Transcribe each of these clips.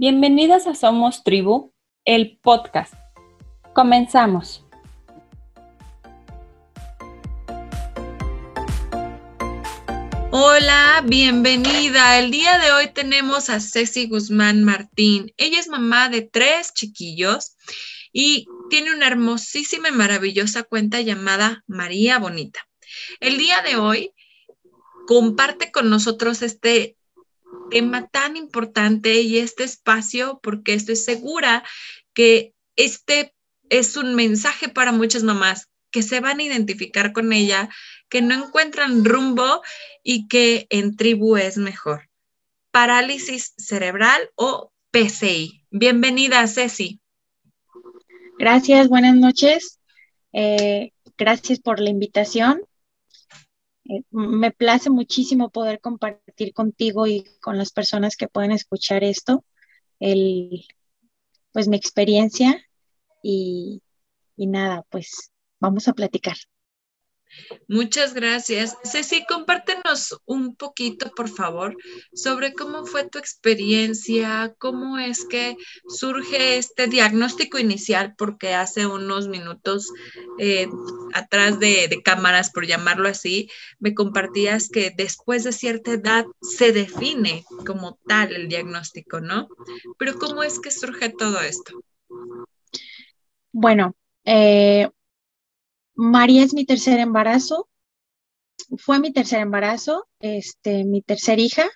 Bienvenidas a Somos Tribu, el podcast. Comenzamos. Hola, bienvenida. El día de hoy tenemos a Ceci Guzmán Martín. Ella es mamá de tres chiquillos y tiene una hermosísima y maravillosa cuenta llamada María Bonita. El día de hoy comparte con nosotros este tema tan importante y este espacio porque estoy segura que este es un mensaje para muchas mamás que se van a identificar con ella, que no encuentran rumbo y que en tribu es mejor. Parálisis cerebral o PCI. Bienvenida, Ceci. Gracias, buenas noches. Eh, gracias por la invitación. Eh, me place muchísimo poder compartir contigo y con las personas que pueden escuchar esto, el, pues mi experiencia y, y nada, pues vamos a platicar. Muchas gracias. Ceci, compártenos un poquito, por favor, sobre cómo fue tu experiencia, cómo es que surge este diagnóstico inicial, porque hace unos minutos eh, atrás de, de, cámaras, por llamarlo así, me compartías que después de cierta edad se define como tal el diagnóstico, ¿no? Pero ¿cómo es que surge todo esto? Bueno, eh, María es mi tercer embarazo, fue mi tercer embarazo, este, mi tercer hija,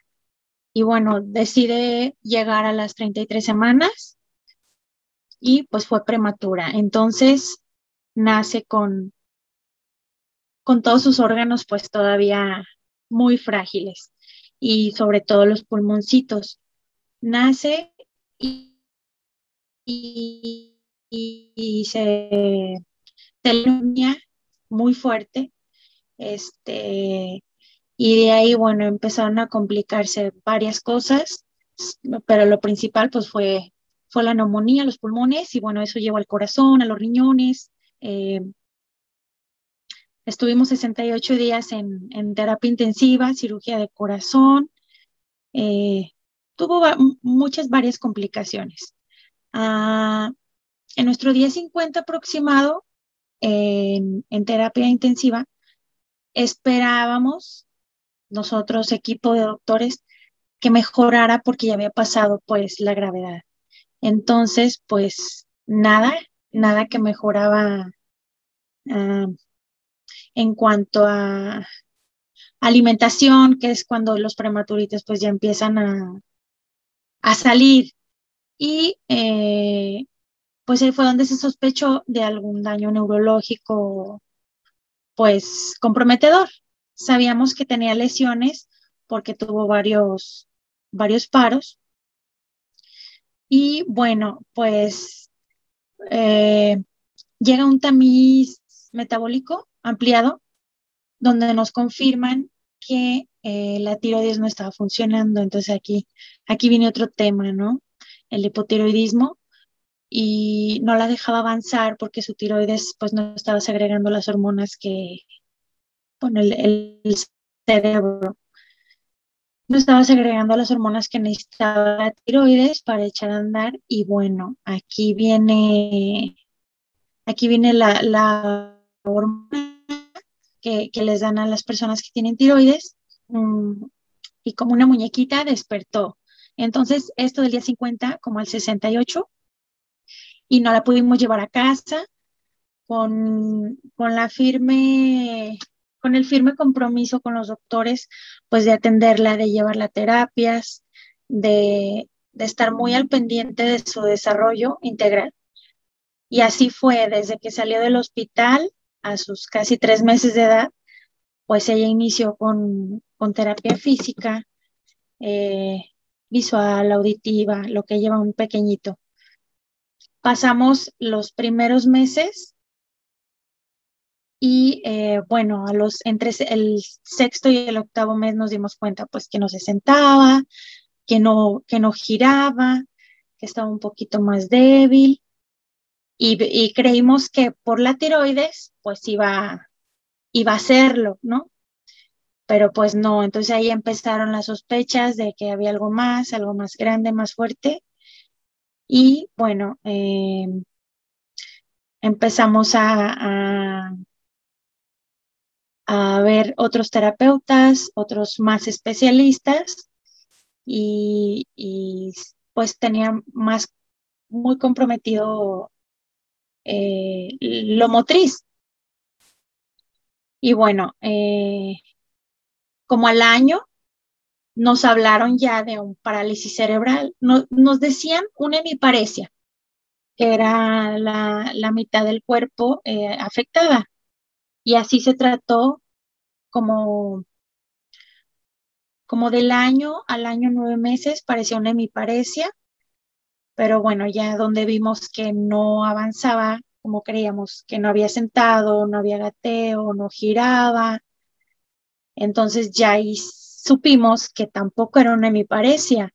y bueno, decide llegar a las 33 semanas y pues fue prematura. Entonces nace con, con todos sus órganos pues todavía muy frágiles y sobre todo los pulmoncitos. Nace y, y, y se telonia muy fuerte, este, y de ahí, bueno, empezaron a complicarse varias cosas, pero lo principal, pues, fue, fue la neumonía, los pulmones, y bueno, eso llevó al corazón, a los riñones. Eh, estuvimos 68 días en, terapia intensiva, cirugía de corazón, eh, tuvo muchas, varias complicaciones. Ah, en nuestro día 50 aproximado, en, terapia intensiva, esperábamos nosotros, equipo de doctores, que mejorara porque ya había pasado pues la gravedad. Entonces, pues nada, nada que mejoraba ah, en cuanto a alimentación, que es cuando los prematuritos pues ya empiezan a, a salir. Y eh, pues ahí fue donde se sospechó de algún daño neurológico, pues comprometedor. Sabíamos que tenía lesiones porque tuvo varios, varios paros. Y bueno, pues eh, llega un tamiz metabólico ampliado donde nos confirman que eh, la tiroides no estaba funcionando. Entonces aquí, aquí viene otro tema, ¿no? El hipotiroidismo y no la dejaba avanzar porque su tiroides pues no estaba segregando las hormonas que, bueno, el, cerebro no estaba segregando las hormonas que necesitaba la tiroides para echar a andar y bueno, aquí viene, aquí viene la, la hormona que, que, les dan a las personas que tienen tiroides um, y como una muñequita despertó. Entonces, esto del día 50 como al 68 y no la pudimos llevar a casa con, con la firme con el firme compromiso con los doctores, pues de atenderla, de llevarla a terapias, de, de estar muy al pendiente de su desarrollo integral. Y así fue, desde que salió del hospital a sus casi tres meses de edad, pues ella inició con, con terapia física, eh, visual, auditiva, lo que lleva un pequeñito pasamos los primeros meses y eh, bueno, a los, entre el sexto y el octavo mes nos dimos cuenta pues que no se sentaba, que no, que no giraba, que estaba un poquito más débil. Y, creímos que por la tiroides pues iba, iba a hacerlo, ¿no? Pero pues no, entonces ahí empezaron las sospechas de que había algo más, algo más grande, más fuerte Y bueno, eh, empezamos a, a, ver otros terapeutas, otros más especialistas y, pues tenía más muy comprometido eh, lo motriz. Y bueno, eh, como al año nos hablaron ya de un parálisis cerebral, nos decían una hemiparesia, que era la, mitad del cuerpo eh, afectada. Y así se trató como, como del año al año nueve meses, parecía una hemiparesia, pero bueno, ya donde vimos que no avanzaba como creíamos, que no había sentado, no había gateo, no giraba, entonces ya ahí supimos que tampoco era una hemiparesia,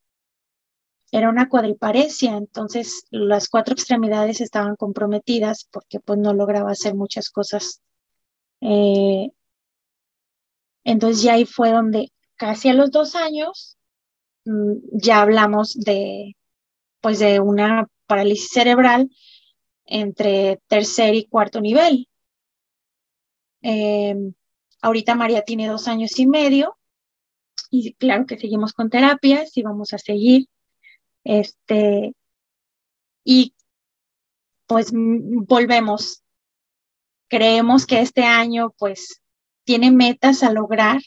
era una cuadriparesia, entonces las cuatro extremidades estaban comprometidas porque pues no lograba hacer muchas cosas. Eh, entonces ya ahí fue donde casi a los dos años mm, ya hablamos de pues de una parálisis cerebral entre tercer y cuarto nivel. Em, ahorita María tiene dos años y medio y claro que seguimos con terapias y vamos a seguir. Este, y pues volvemos. Creemos que este año pues tiene metas a lograr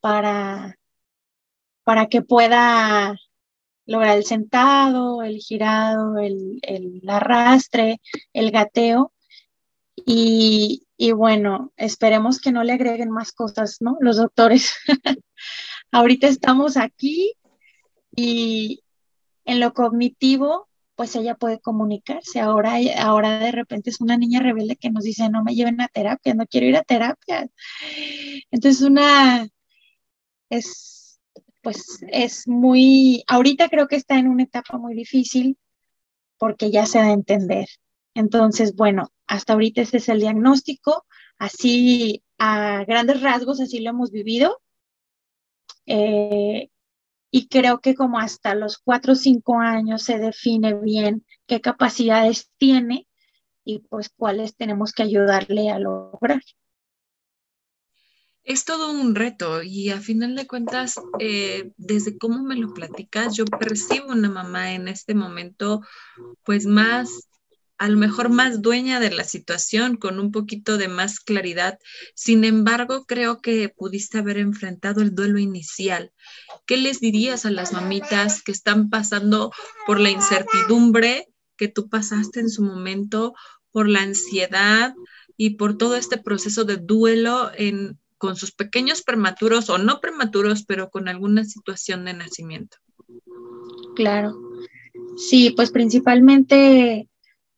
para, para que pueda lograr el sentado, el girado, el, arrastre, el gateo. Y, bueno, esperemos que no le agreguen más cosas, ¿no? Los doctores. Ahorita estamos aquí y en lo cognitivo, pues ella puede comunicarse. Ahora, ahora de repente es una niña rebelde que nos dice, no me lleven a terapia, no quiero ir a terapia. Entonces, una, es, pues es muy, ahorita creo que está en una etapa muy difícil porque ya se da a entender. Entonces, bueno, hasta ahorita ese es el diagnóstico, así a grandes rasgos, así lo hemos vivido. Eh, y creo que como hasta los cuatro o cinco años se define bien qué capacidades tiene y pues cuáles tenemos que ayudarle a lograr es todo un reto y a final de cuentas, eh, desde cómo me lo platicas, yo percibo una mamá en este momento, pues más, a lo mejor más dueña de la situación, con un poquito de más claridad. Sin embargo, creo que pudiste haber enfrentado el duelo inicial. ¿Qué les dirías a las mamitas que están pasando por la incertidumbre que tú pasaste en su momento, por la ansiedad? y por todo este proceso de duelo en, con sus pequeños prematuros o no prematuros, pero con alguna situación de nacimiento. Claro. Sí, pues principalmente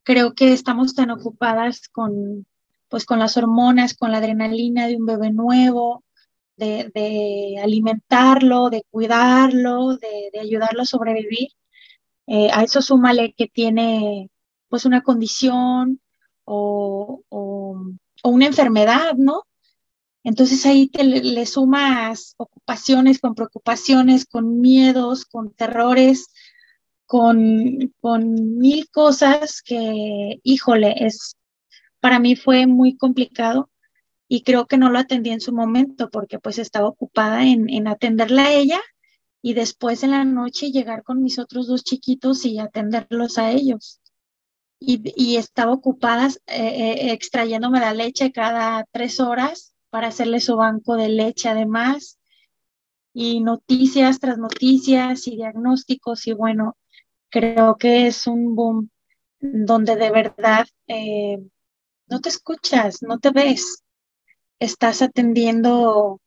creo que estamos tan ocupadas con, pues con las hormonas, con la adrenalina de un bebé nuevo, de, alimentarlo, de cuidarlo, de, ayudarlo a sobrevivir. Eh, a eso súmale que tiene pues una condición o, o, una enfermedad, ¿no? Entonces ahí te le, sumas ocupaciones con preocupaciones, con miedos, con terrores, con, con mil cosas que, híjole, es, para mí fue muy complicado y creo que no lo atendí en su momento porque pues estaba ocupada en, en atenderla a ella y después en la noche llegar con mis otros dos chiquitos y atenderlos a ellos. Y, y estaba ocupada eh, eh, extrayéndome la leche cada tres horas para hacerle su banco de leche además, y noticias tras noticias y diagnósticos, y bueno, creo que es un boom donde de verdad eh, no te escuchas, no te ves, estás atendiendo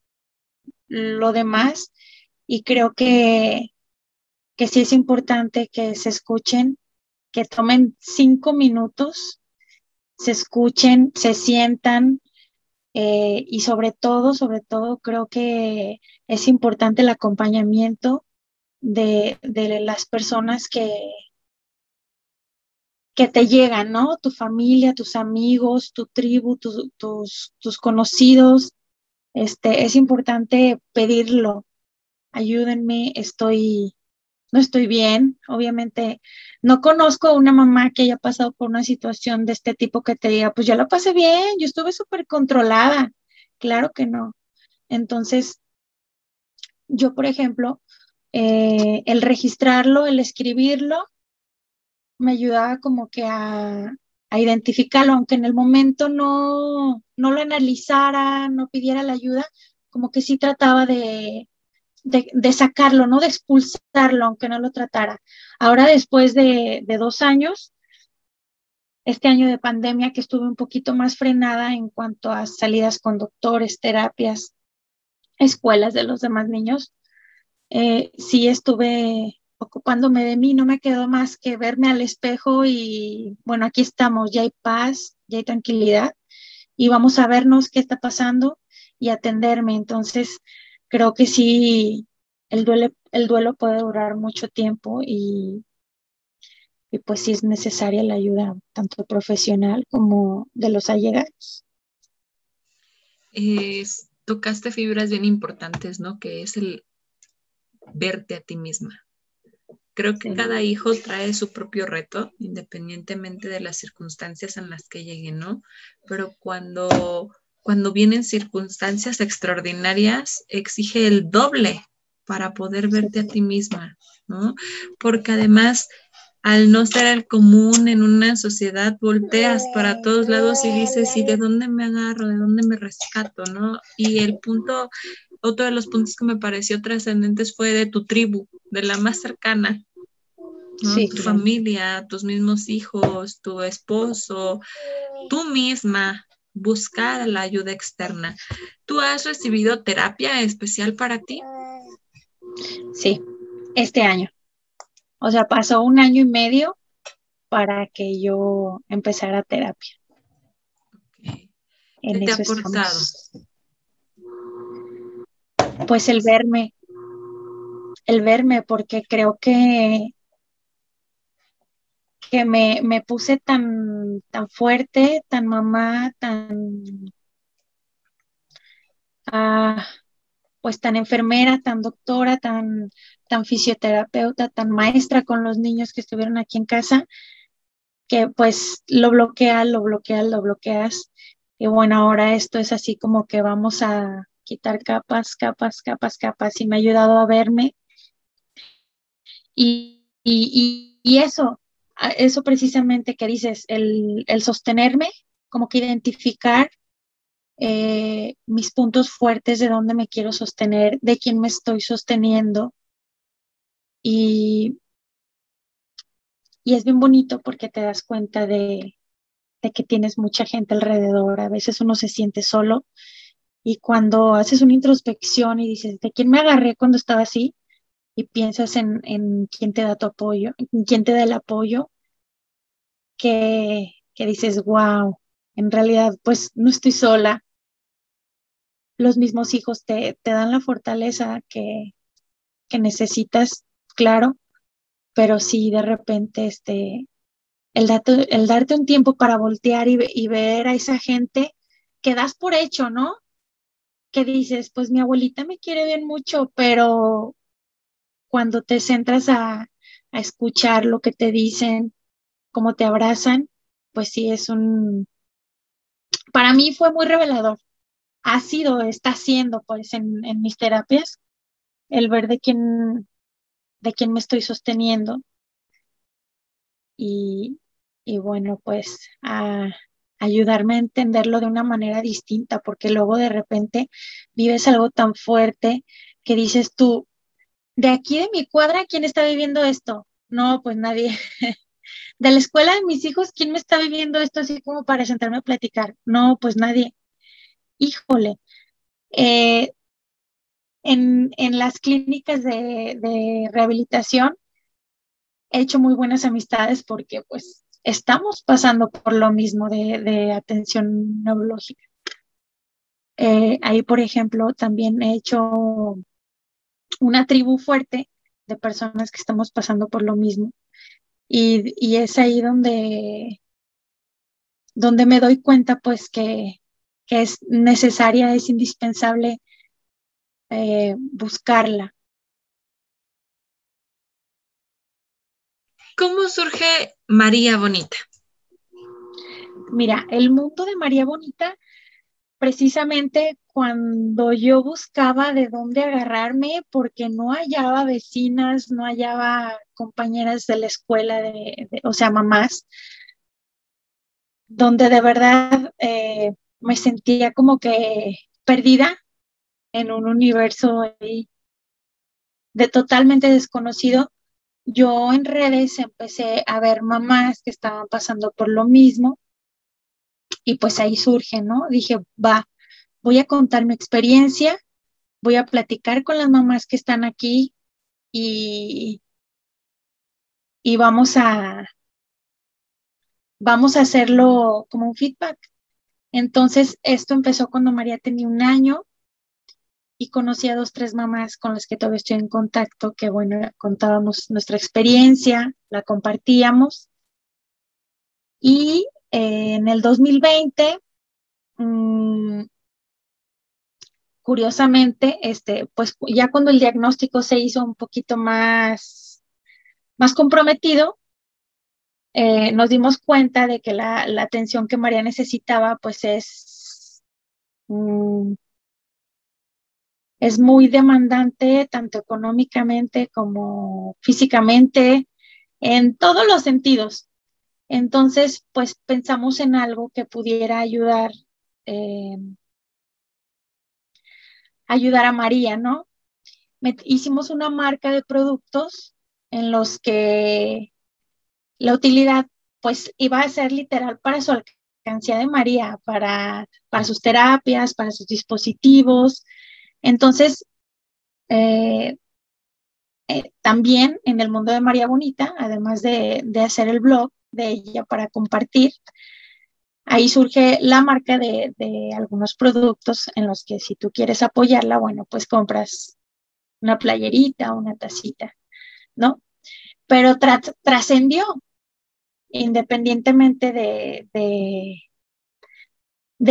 lo demás y creo que, que sí es importante que se escuchen, que tomen cinco minutos, se escuchen, se sientan, eh, y sobre todo, sobre todo, creo que es importante el acompañamiento de, las personas que, que te llegan, ¿no? Tu familia, tus amigos, tu tribu, tus, tus conocidos. Este, es importante pedirlo. Ayúdenme, estoy, no estoy bien. Obviamente, no conozco a una mamá que haya pasado por una situación de este tipo que te diga, pues yo la pasé bien, yo estuve súper controlada. Claro que no. Entonces, yo, por ejemplo, eh, el registrarlo, el escribirlo, me ayudaba como que a, a identificarlo, aunque en el momento no, no lo analizara, no pidiera la ayuda, como que sí trataba de, de, sacarlo, ¿no? De expulsarlo, aunque no lo tratara. Ahora, después de, dos años, este año de pandemia, que estuve un poquito más frenada en cuanto a salidas con doctores, terapias, escuelas de los demás niños, eh, sí estuve ocupándome de mí, no me quedó más que verme al espejo y bueno, aquí estamos, ya hay paz, ya hay tranquilidad y vamos a vernos qué está pasando y atenderme. Entonces, creo que sí, el duelo, el duelo puede durar mucho tiempo y, y pues sí es necesaria la ayuda tanto profesional como de los allegados. tocaste fibras bien importantes, ¿no? Que es el verte a ti misma. Creo que cada hijo trae su propio reto, independientemente de las circunstancias en las que llegue, ¿no? Pero cuando cuando vienen circunstancias extraordinarias, exige el doble para poder verte a ti misma, ¿no? Porque además, al no ser el común en una sociedad, volteas para todos lados y dices, ¿y de dónde me agarro? ¿De dónde me rescato? ¿no? Y el punto, otro de los puntos que me pareció trascendentes fue de tu tribu, de la más cercana, ¿no? tu familia, tus mismos hijos, tu esposo, tú misma, buscar la ayuda externa. ¿Tú has recibido terapia especial para ti? Sí, este año. O sea, pasó un año y medio para que yo empezara terapia. ¿Qué te ha aportado? Pues el verme, el verme, porque creo que que me, puse tan, tan fuerte, tan mamá, tan, ah, pues tan enfermera, tan doctora, tan, tan fisioterapeuta, tan maestra con los niños que estuvieron aquí en casa, que pues lo bloqueas, lo bloqueas, lo bloqueas. Y bueno, ahora esto es así como que vamos a quitar capas, capas, capas, capas, y me ha ayudado a verme. Y, y, y eso, eso precisamente que dices, el, sostenerme, como que identificar eh, mis puntos fuertes de dónde me quiero sostener, de quién me estoy sosteniendo. Y, y es bien bonito porque te das cuenta de, de que tienes mucha gente alrededor. A veces uno se siente solo y cuando haces una introspección y dices, ¿de quién me agarré cuando estaba así? y piensas en, en quién te da tu apoyo, en quién te da el apoyo, que, que dices, wow, en realidad pues no estoy sola. Los mismos hijos te, te dan la fortaleza que, que necesitas, claro, pero si de repente este, el, el darte un tiempo para voltear y, y, ver a esa gente que das por hecho, ¿no? Que dices, pues mi abuelita me quiere bien mucho, pero cuando te centras a, escuchar lo que te dicen, cómo te abrazan, pues sí es un, para mí fue muy revelador. Ha sido, está siendo pues en, mis terapias el ver de quién, de quién me estoy sosteniendo. Y, y bueno, pues a ayudarme a entenderlo de una manera distinta, porque luego de repente vives algo tan fuerte que dices tú, de aquí de mi cuadra, ¿quién está viviendo esto? No, pues nadie. De la escuela de mis hijos, ¿quién me está viviendo esto así como para sentarme a platicar? No, pues nadie. Híjole. Eh, en, las clínicas de, rehabilitación he hecho muy buenas amistades porque pues estamos pasando por lo mismo de, atención neurológica. Eh, ahí, por ejemplo, también he hecho una tribu fuerte de personas que estamos pasando por lo mismo. Y, es ahí donde, donde me doy cuenta pues que, es necesaria, es indispensable eh, buscarla. ¿Cómo surge María Bonita? Mira, el mundo de María Bonita, precisamente cuando yo buscaba de dónde agarrarme, porque no hallaba vecinas, no hallaba compañeras de la escuela, de, o sea, mamás, donde de verdad eh, me sentía como que perdida en un universo de totalmente desconocido. Yo en redes empecé a ver mamás que estaban pasando por lo mismo y pues ahí surge, ¿no? Dije, va, voy a contar mi experiencia, voy a platicar con las mamás que están aquí y, y vamos a, vamos a hacerlo como un feedback. Entonces, esto empezó cuando María tenía un año y conocí a dos, tres mamás con las que todavía estoy en contacto, que bueno, contábamos nuestra experiencia, la compartíamos. Y eh, en el 2020, mm, curiosamente, este, pues ya cuando el diagnóstico se hizo un poquito más, más comprometido, eh, nos dimos cuenta de que la, atención que María necesitaba, pues es, mm, es muy demandante, tanto económicamente como físicamente, en todos los sentidos. Entonces, pues pensamos en algo que pudiera ayudar, eh, ayudar a María, ¿no? hicimos una marca de productos en los que la utilidad pues iba a ser literal para su alcancía de María, para, para sus terapias, para sus dispositivos. Entonces, eh, eh, también en el mundo de María Bonita, además de, de, hacer el blog de ella para compartir, ahí surge la marca de, de, algunos productos en los que si tú quieres apoyarla, bueno, pues compras una playerita, una tacita, ¿no? Pero trascendió, independientemente de, de,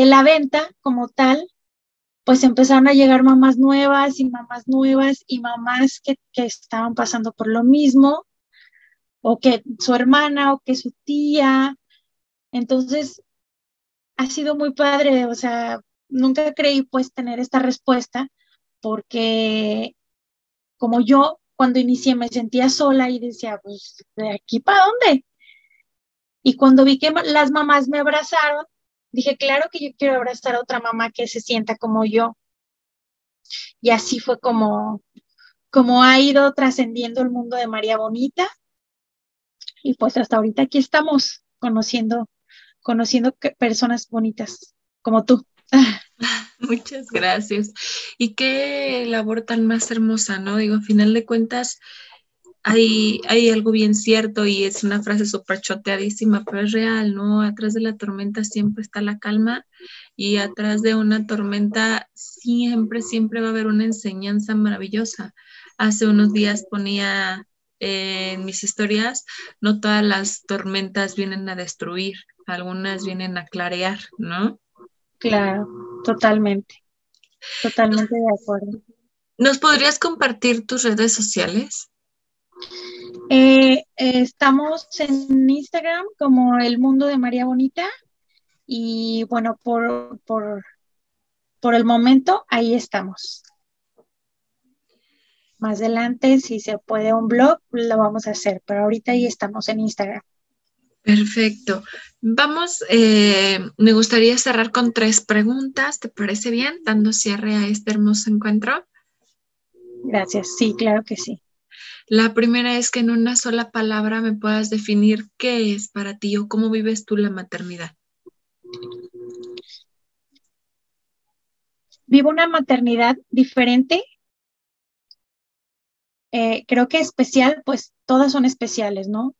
la venta como tal, pues empezaron a llegar mamás nuevas y mamás nuevas y mamás que, que, estaban pasando por lo mismo, o que su hermana o que su tía. Entonces, ha sido muy padre, o sea, nunca creí pues tener esta respuesta porque como yo cuando inicié me sentía sola y decía, pues, ¿de aquí para dónde? Y cuando vi que las mamás me abrazaron, dije, claro que yo quiero abrazar a otra mamá que se sienta como yo. Y así fue como, como ha ido trascendiendo el mundo de María Bonita. Y pues hasta ahorita aquí estamos conociendo, conociendo personas bonitas como tú. Muchas gracias. Y qué labor tan más hermosa, ¿no? Digo, a final de cuentas, hay, hay algo bien cierto y es una frase súper choteadísima, pero es real, ¿no? Atrás de la tormenta siempre está la calma y atrás de una tormenta siempre, siempre va a haber una enseñanza maravillosa. Hace unos días ponía en mis historias, no todas las tormentas vienen a destruir, algunas vienen a clarear, ¿no? Claro, totalmente, totalmente de acuerdo. ¿Nos podrías compartir tus redes sociales? Eh, estamos en Instagram como El Mundo de María Bonita y bueno, por, por, por el momento ahí estamos. Más adelante, si se puede un blog, lo vamos a hacer, pero ahorita ahí estamos en Instagram. Perfecto. Vamos, eh, me gustaría cerrar con tres preguntas, ¿te parece bien? Dando cierre a este hermoso encuentro. Gracias, sí, claro que sí. La primera es que en una sola palabra me puedas definir qué es para ti o cómo vives tú la maternidad. Vivo una maternidad diferente. Eh, creo que especial, pues todas son especiales, ¿no?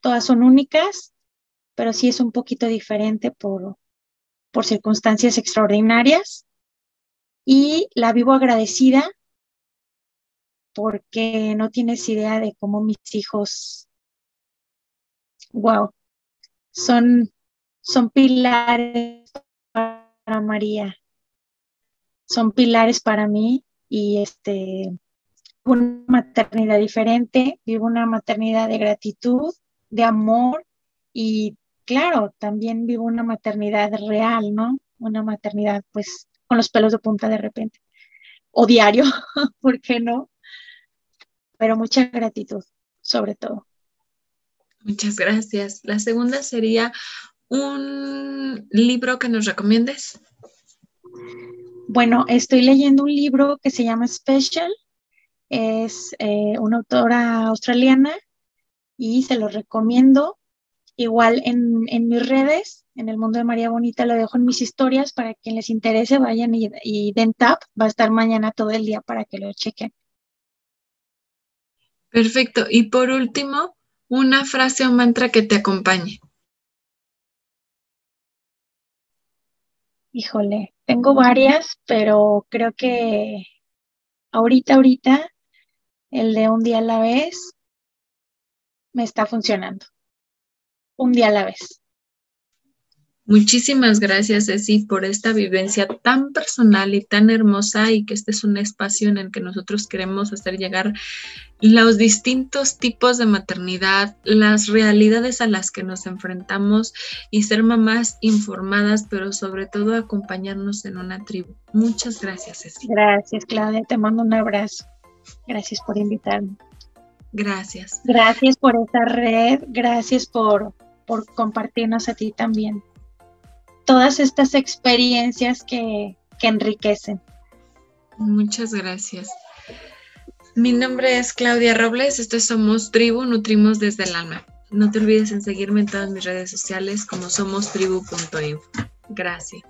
Todas son únicas, pero sí es un poquito diferente por, por circunstancias extraordinarias. Y la vivo agradecida porque no tienes idea de cómo mis hijos, wow, son, son pilares para María, son pilares para mí y este, una maternidad diferente, vivo una maternidad de gratitud, de amor y claro, también vivo una maternidad real, ¿no? Una maternidad pues con los pelos de punta de repente. O diario, ¿por qué no? Pero mucha gratitud, sobre todo. Muchas gracias. La segunda sería un libro que nos recomiendes. Bueno, estoy leyendo un libro que se llama Special. Es eh, una autora australiana y se lo recomiendo. Igual en, mis redes, en el mundo de María Bonita, lo dejo en mis historias para quien les interese, vayan y, y den tap. Va a estar mañana todo el día para que lo chequen. Perfecto. Y por último, una frase o mantra que te acompañe. Híjole, tengo varias, pero creo que ahorita, ahorita, el de un día a la vez me está funcionando. Un día a la vez. Muchísimas gracias, Ceci, por esta vivencia tan personal y tan hermosa y que este es un espacio en el que nosotros queremos hacer llegar los distintos tipos de maternidad, las realidades a las que nos enfrentamos y ser mamás informadas, pero sobre todo acompañarnos en una tribu. Muchas gracias, Ceci. Gracias, Claudia. Te mando un abrazo. Gracias por invitarme. Gracias. Gracias por esta red. Gracias por, por compartirnos a ti también todas estas experiencias que, enriquecen. Muchas gracias. Mi nombre es Claudia Robles, esto Somos Tribu, Nutrimos desde el Alma. No te olvides en seguirme en todas mis redes sociales como somostribu.info. Gracias.